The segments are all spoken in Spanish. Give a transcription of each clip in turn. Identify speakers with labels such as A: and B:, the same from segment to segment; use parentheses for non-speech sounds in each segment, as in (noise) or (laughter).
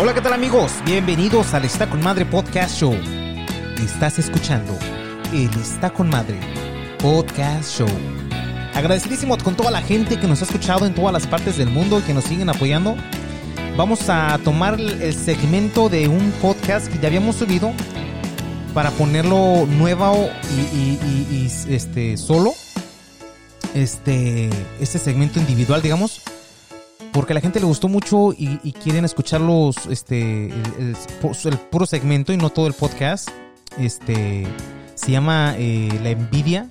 A: Hola, ¿qué tal amigos? Bienvenidos al Está con Madre Podcast Show. Estás escuchando el Está con Madre Podcast Show. Agradecidísimo con toda la gente que nos ha escuchado en todas las partes del mundo y que nos siguen apoyando. Vamos a tomar el segmento de un podcast que ya habíamos subido para ponerlo nuevo y, y- este solo. Este, este segmento individual, digamos porque a la gente le gustó mucho y, y quieren escucharlos este el, el- el puro segmento y no todo el podcast este se llama eh, la envidia.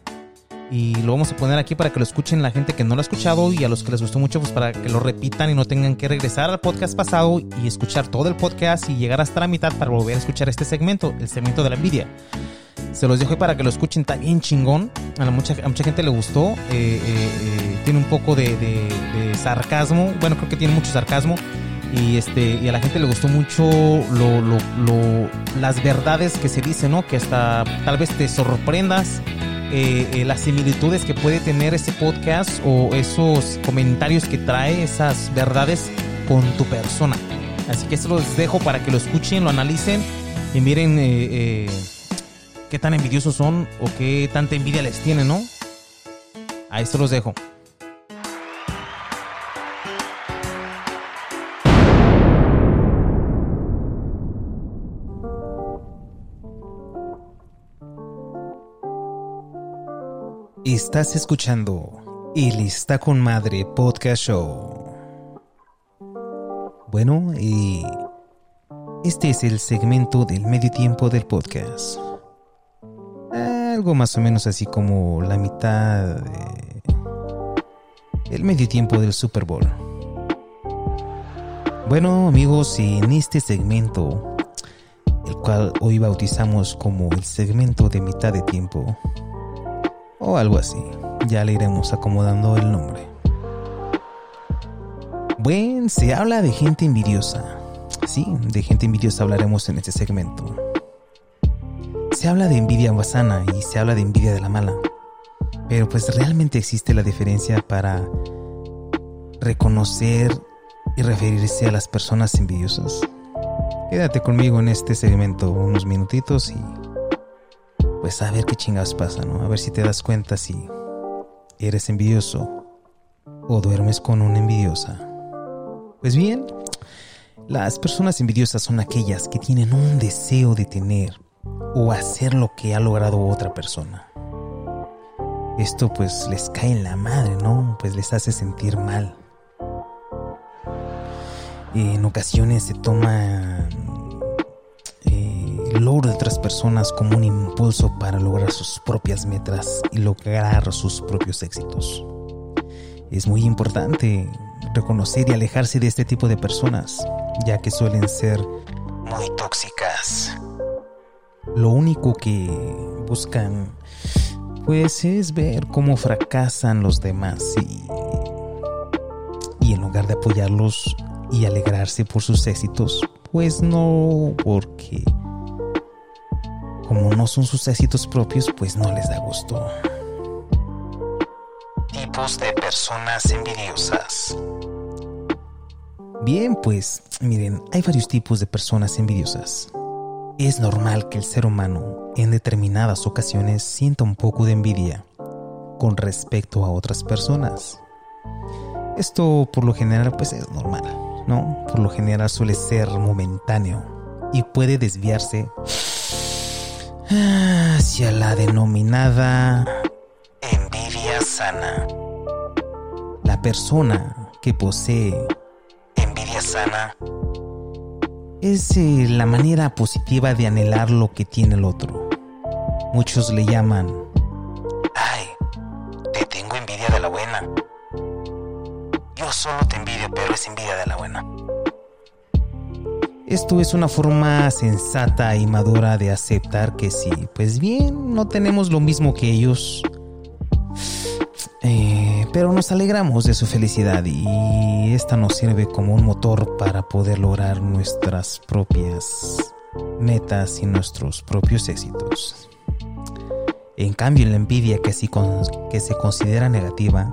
A: Y lo vamos a poner aquí para que lo escuchen la gente que no lo ha escuchado y a los que les gustó mucho pues para que lo repitan y no tengan que regresar al podcast pasado y escuchar todo el podcast y llegar hasta la mitad para volver a escuchar este segmento el segmento de la envidia se los dejo para que lo escuchen, está bien chingón. A, la mucha, mucha gente le gustó. eh, eh, eh, tiene un poco de, sarcasmo. Bueno, creo que tiene mucho sarcasmo. Y, este, y a la gente le gustó mucho lo, las verdades que se dicen, ¿no? Que hasta tal vez te sorprendas las similitudes que puede tener ese podcast o esos comentarios que trae, esas verdades con tu persona. Así que eso los dejo para que lo escuchen, lo analicen y miren qué tan envidiosos son o qué tanta envidia les tienen, ¿no? Ahí se los dejo. Estás escuchando El Está con Madre Podcast Show. Bueno, y este es el segmento del medio tiempo del podcast. Algo más o menos así como la mitad de el medio tiempo del Super Bowl. Bueno, amigos, en este segmento, el cual hoy bautizamos como el segmento de mitad de tiempo, o algo así, ya le iremos acomodando el nombre. Bueno, se habla de gente envidiosa. Sí, de gente envidiosa hablaremos en este segmento. Habla de envidia sana y se habla de envidia de la mala. Pero pues realmente existe la diferencia para reconocer y referirse a las personas envidiosas. Quédate conmigo en este segmento unos minutitos y pues a ver qué chingados pasa, ¿no? A ver si te das cuenta si eres envidioso o duermes con una envidiosa. Pues bien, las personas envidiosas son aquellas que tienen un deseo de tener o hacer lo que ha logrado otra persona. Esto pues les cae en la madre, ¿no? Pues les hace sentir mal. En ocasiones se toma eh, el logro de otras personas como un impulso para lograr sus propias metas y lograr sus propios éxitos. Es muy importante reconocer y alejarse de este tipo de personas, ya que suelen ser muy tóxicas. Lo único que buscan pues es ver cómo fracasan los demás y, y en lugar de apoyarlos y alegrarse por sus éxitos, pues no porque como no son sus éxitos propios, pues no les da gusto. Tipos de personas envidiosas. Bien, pues miren, hay varios tipos de personas envidiosas. Es normal que el ser humano en determinadas ocasiones sienta un poco de envidia con respecto a otras personas. Esto por lo general pues es normal, ¿no? Por lo general suele ser momentáneo y puede desviarse hacia la denominada envidia sana. La persona que posee envidia sana es eh, la manera positiva de anhelar lo que tiene el otro. Muchos le llaman, ay, te tengo envidia de la buena. Yo solo te envidio, pero es envidia de la buena. Esto es una forma sensata y madura de aceptar que sí, pues bien, no tenemos lo mismo que ellos, pero nos alegramos de su felicidad y esta nos sirve como un motor para poder lograr nuestras propias metas y nuestros propios éxitos. En cambio, la envidia que, que se considera negativa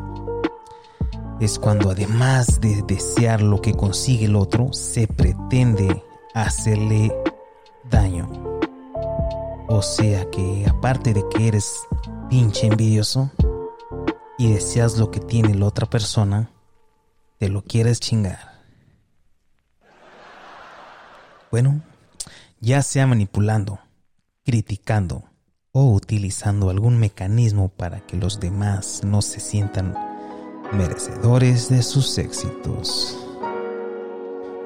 A: es cuando además de desear lo que consigue el otro, se pretende hacerle daño. O sea que aparte de que eres pinche envidioso y deseas lo que tiene la otra persona, te lo quieres chingar. Bueno, ya sea manipulando, criticando o utilizando algún mecanismo para que los demás no se sientan merecedores de sus éxitos.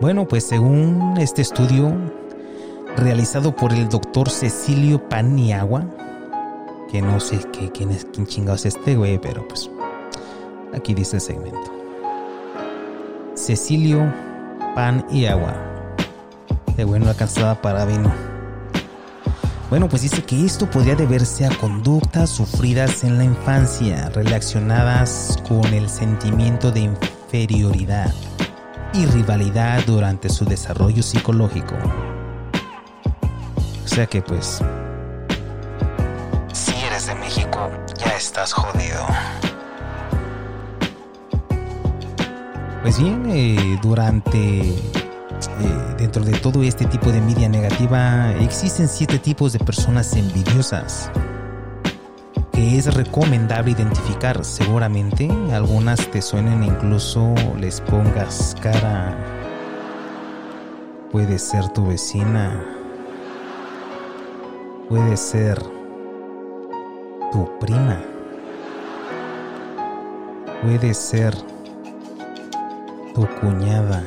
A: Bueno, pues según este estudio realizado por el doctor Cecilio Paniagua, que no sé qué, quién es quién chingados es este güey, pero pues aquí dice el segmento. Cecilio Pan y Agua. De bueno, cansada para vino. Bueno, pues dice que esto podría deberse a conductas sufridas en la infancia relacionadas con el sentimiento de inferioridad y rivalidad durante su desarrollo psicológico. O sea que pues, México, ya estás jodido. Pues bien, eh, durante eh, dentro de todo este tipo de media negativa existen siete tipos de personas envidiosas que es recomendable identificar. Seguramente algunas te suenen incluso les pongas cara. Puede ser tu vecina. Puede ser tu prima. Puede ser tu cuñada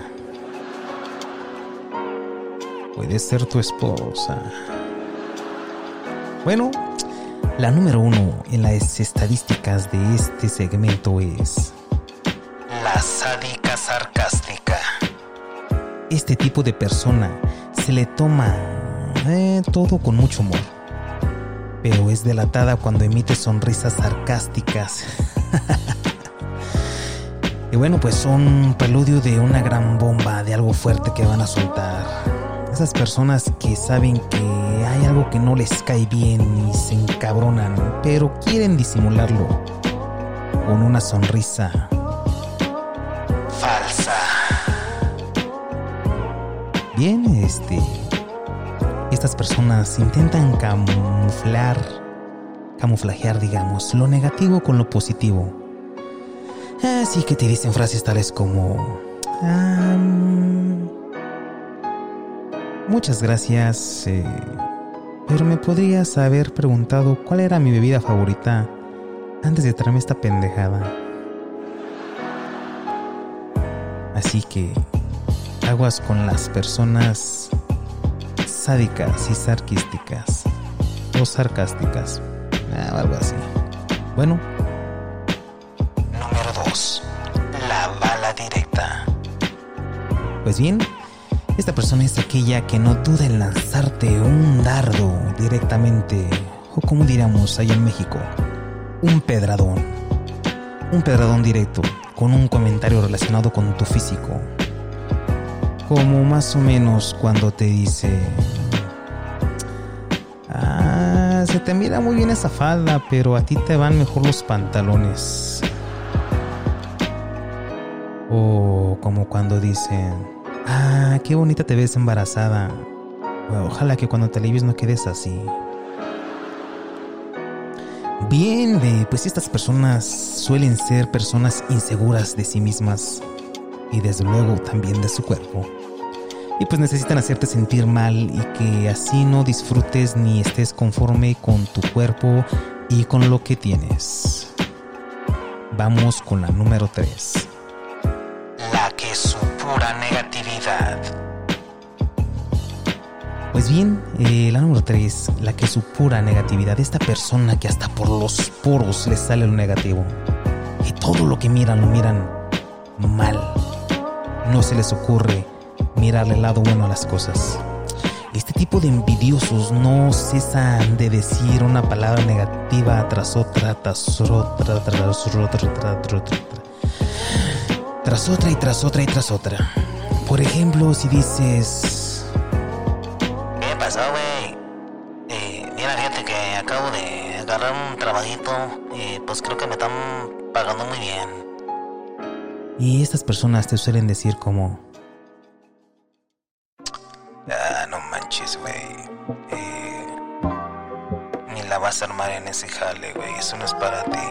A: puede ser tu esposa. Bueno, la número uno en las estadísticas de este segmento es la sádica sarcástica. Este tipo de persona se le toma eh, todo con mucho humor, pero es delatada cuando emite sonrisas sarcásticas. (laughs) y bueno, pues son preludio de una gran bomba, de algo fuerte que van a soltar esas personas que saben que hay algo que no les cae bien y se encabronan, pero quieren disimularlo con una sonrisa falsa. Bien, este estas personas intentan camuflar camuflajear, digamos, lo negativo con lo positivo. Así que te dicen frases tales como Muchas gracias, eh, pero me podrías haber preguntado cuál era mi bebida favorita antes de traerme esta pendejada. Así que aguas con las personas sádicas y sarquísticas o sarcásticas, ah, algo así. Bueno, número 2. La bala directa. Pues bien, esta persona es aquella que no duda en lanzarte un dardo directamente, o como diríamos allá en México, un pedradón. Un pedradón directo, con un comentario relacionado con tu físico. Como más o menos cuando te dice... Ah, se te mira muy bien esa falda, pero a ti te van mejor los pantalones. O como cuando dicen... Ah, qué bonita te ves embarazada. ojalá que cuando te alivies no quedes así. Bien, pues estas personas suelen ser personas inseguras de sí mismas y desde luego también de su cuerpo. Y pues necesitan hacerte sentir mal y que así no disfrutes ni estés conforme con tu cuerpo y con lo que tienes. Vamos con la número 3. La que su pura negatividad. Pues bien, eh, la número 3, la que su pura negatividad, esta persona que hasta por los poros le sale lo negativo. Y todo lo que miran lo miran mal. No se les ocurre mirarle el lado bueno a las cosas. Este tipo de envidiosos no cesan de decir una palabra negativa tras otra, tras otra, tras otra, tras otra, tras otra y tras otra y tras otra. Por ejemplo, si dices...
B: ¿Qué pasó, güey? Eh, mira, fíjate que acabo de agarrar un trabajito y pues creo que me están pagando muy bien.
A: Y estas personas te suelen decir como,
B: vas a armar en ese jale, güey. Eso no es para ti.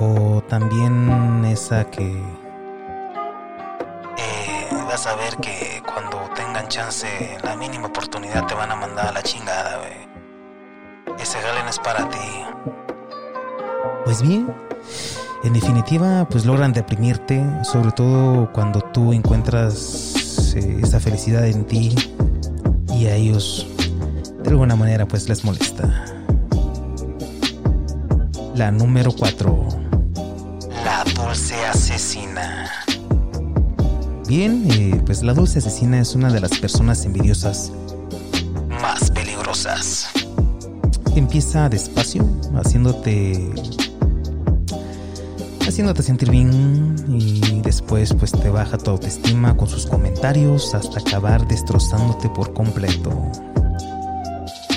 A: o también esa que,
B: Eh, vas a ver que cuando tengan chance, la mínima oportunidad te van a mandar a la chingada, güey. Ese jale no es para ti.
A: pues bien, en definitiva, pues logran deprimirte, sobre todo cuando tú encuentras eh, esa felicidad en ti y a ellos de alguna manera pues les molesta. La número 4.
B: La dulce asesina.
A: Bien, eh, pues la dulce asesina es una de las personas envidiosas.
B: Más peligrosas.
A: Empieza despacio, haciéndote haciéndote sentir bien y después pues te baja tu autoestima con sus comentarios hasta acabar destrozándote por completo.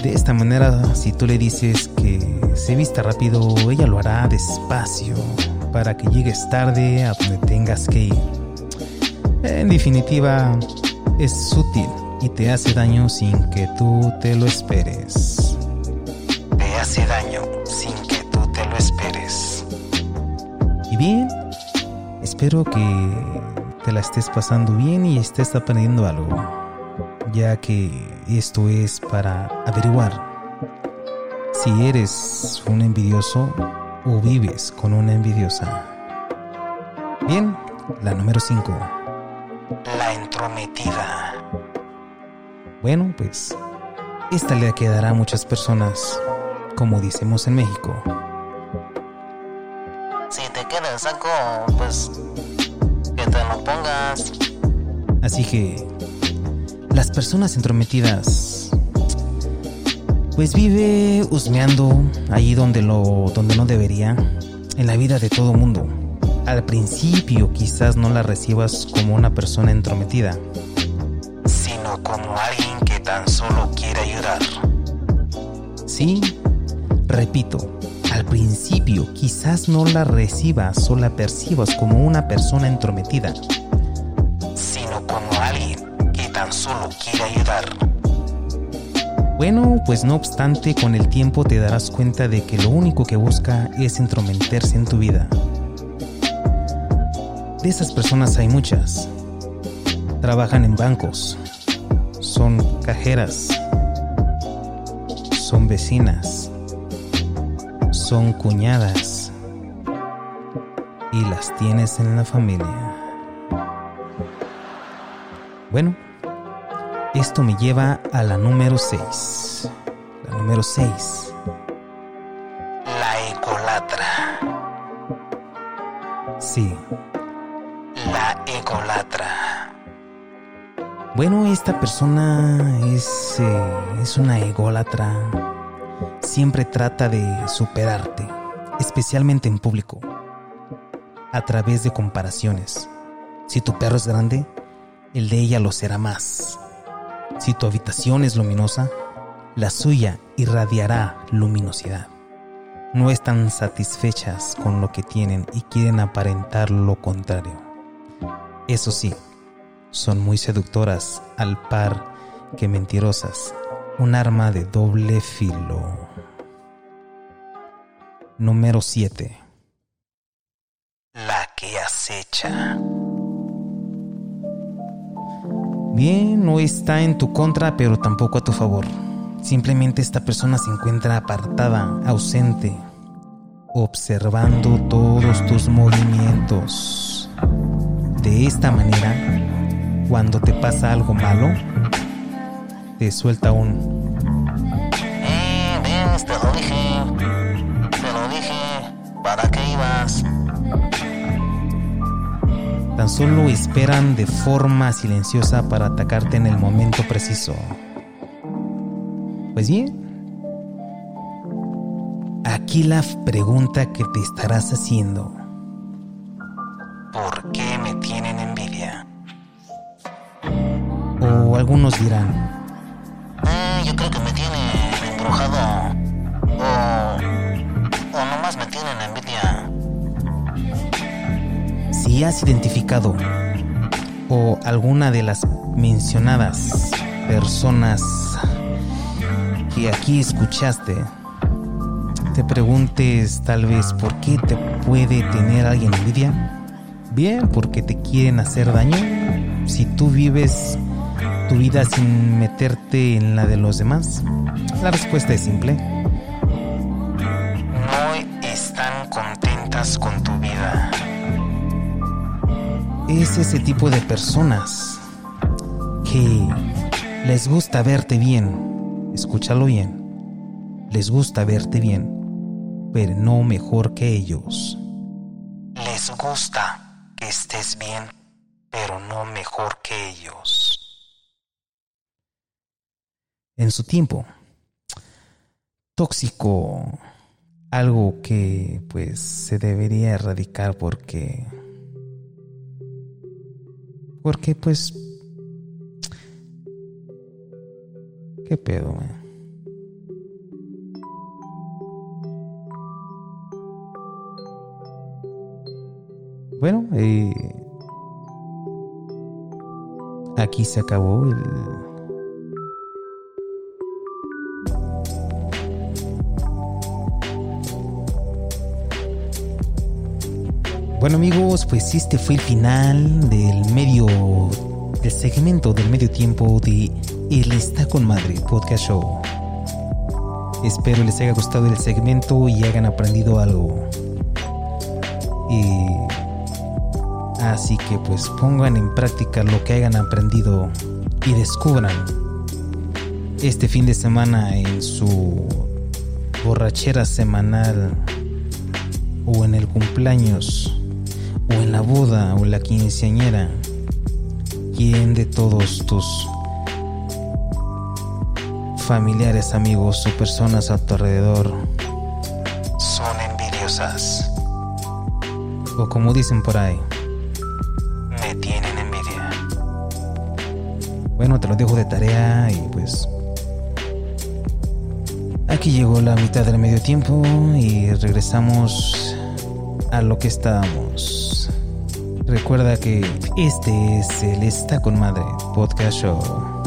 A: De esta manera, si tú le dices que se vista rápido, ella lo hará despacio para que llegues tarde a donde tengas que ir. En definitiva, es sutil y te hace daño sin que tú te lo esperes.
B: Te hace daño sin que tú te lo esperes.
A: Y bien, espero que te la estés pasando bien y estés aprendiendo algo, ya que esto es para averiguar si eres un envidioso o vives con una envidiosa. Bien, la número 5.
B: La entrometida.
A: Bueno, pues esta le quedará a muchas personas, como decimos en México.
B: Si te queda el saco, pues que te lo pongas.
A: Así que las personas entrometidas pues vive husmeando allí donde lo donde no debería en la vida de todo mundo. Al principio quizás no la recibas como una persona entrometida,
B: sino como alguien que tan solo quiere ayudar.
A: Sí, repito, al principio quizás no la recibas o la percibas como una persona entrometida, Bueno, pues no obstante, con el tiempo te darás cuenta de que lo único que busca es entrometerse en tu vida. De esas personas hay muchas. Trabajan en bancos, son cajeras, son vecinas, son cuñadas y las tienes en la familia. Bueno, esto me lleva a la número 6. La número 6.
B: La egolatra.
A: Sí.
B: La egolatra.
A: Bueno, esta persona es, eh, es una ególatra. Siempre trata de superarte, especialmente en público, a través de comparaciones. Si tu perro es grande, el de ella lo será más. Si tu habitación es luminosa, la suya irradiará luminosidad. No están satisfechas con lo que tienen y quieren aparentar lo contrario. Eso sí, son muy seductoras al par que mentirosas, un arma de doble filo. Número 7.
B: La que acecha.
A: No está en tu contra, pero tampoco a tu favor. Simplemente esta persona se encuentra apartada, ausente, observando todos tus movimientos. De esta manera, cuando te pasa algo malo, te suelta un...
B: Eh, ves, te lo dije. Te lo dije. ¿Para qué ibas?
A: Tan solo esperan de forma silenciosa para atacarte en el momento preciso. Pues bien, aquí la pregunta que te estarás haciendo.
B: ¿Por qué me tienen envidia?
A: O algunos dirán,
B: Eh, yo creo que me tienen embrujado.
A: Sentirías identificado o alguna de las mencionadas personas que aquí escuchaste, te preguntes tal vez por qué te puede tener alguien envidia. Bien, porque te quieren hacer daño. Si tú vives tu vida sin meterte en la de los demás, la respuesta es simple.
B: No están contentas con tu.
A: Es ese tipo de personas que les gusta verte bien. Escúchalo bien. Les gusta verte bien, pero no mejor que ellos.
B: Les gusta que estés bien, pero no mejor que ellos.
A: En su tiempo, tóxico, algo que pues se debería erradicar porque porque pues qué pedo? Bueno, eh, aquí se acabó el Bueno amigos, pues este fue el final del medio, del segmento del medio tiempo de El Está con Madre Podcast Show. Espero les haya gustado el segmento y hayan aprendido algo. Y así que pues pongan en práctica lo que hayan aprendido y descubran este fin de semana en su borrachera semanal o en el cumpleaños o en la boda o en la quinceañera, ¿quién de todos tus familiares, amigos o personas a tu alrededor
B: Son envidiosas.
A: o como dicen por ahí?
B: Me tienen envidia.
A: Bueno, te lo dejo de tarea y pues aquí llegó la mitad del medio tiempo y regresamos a lo que estábamos. Recuerda que este es el Está con Madre Podcast Show.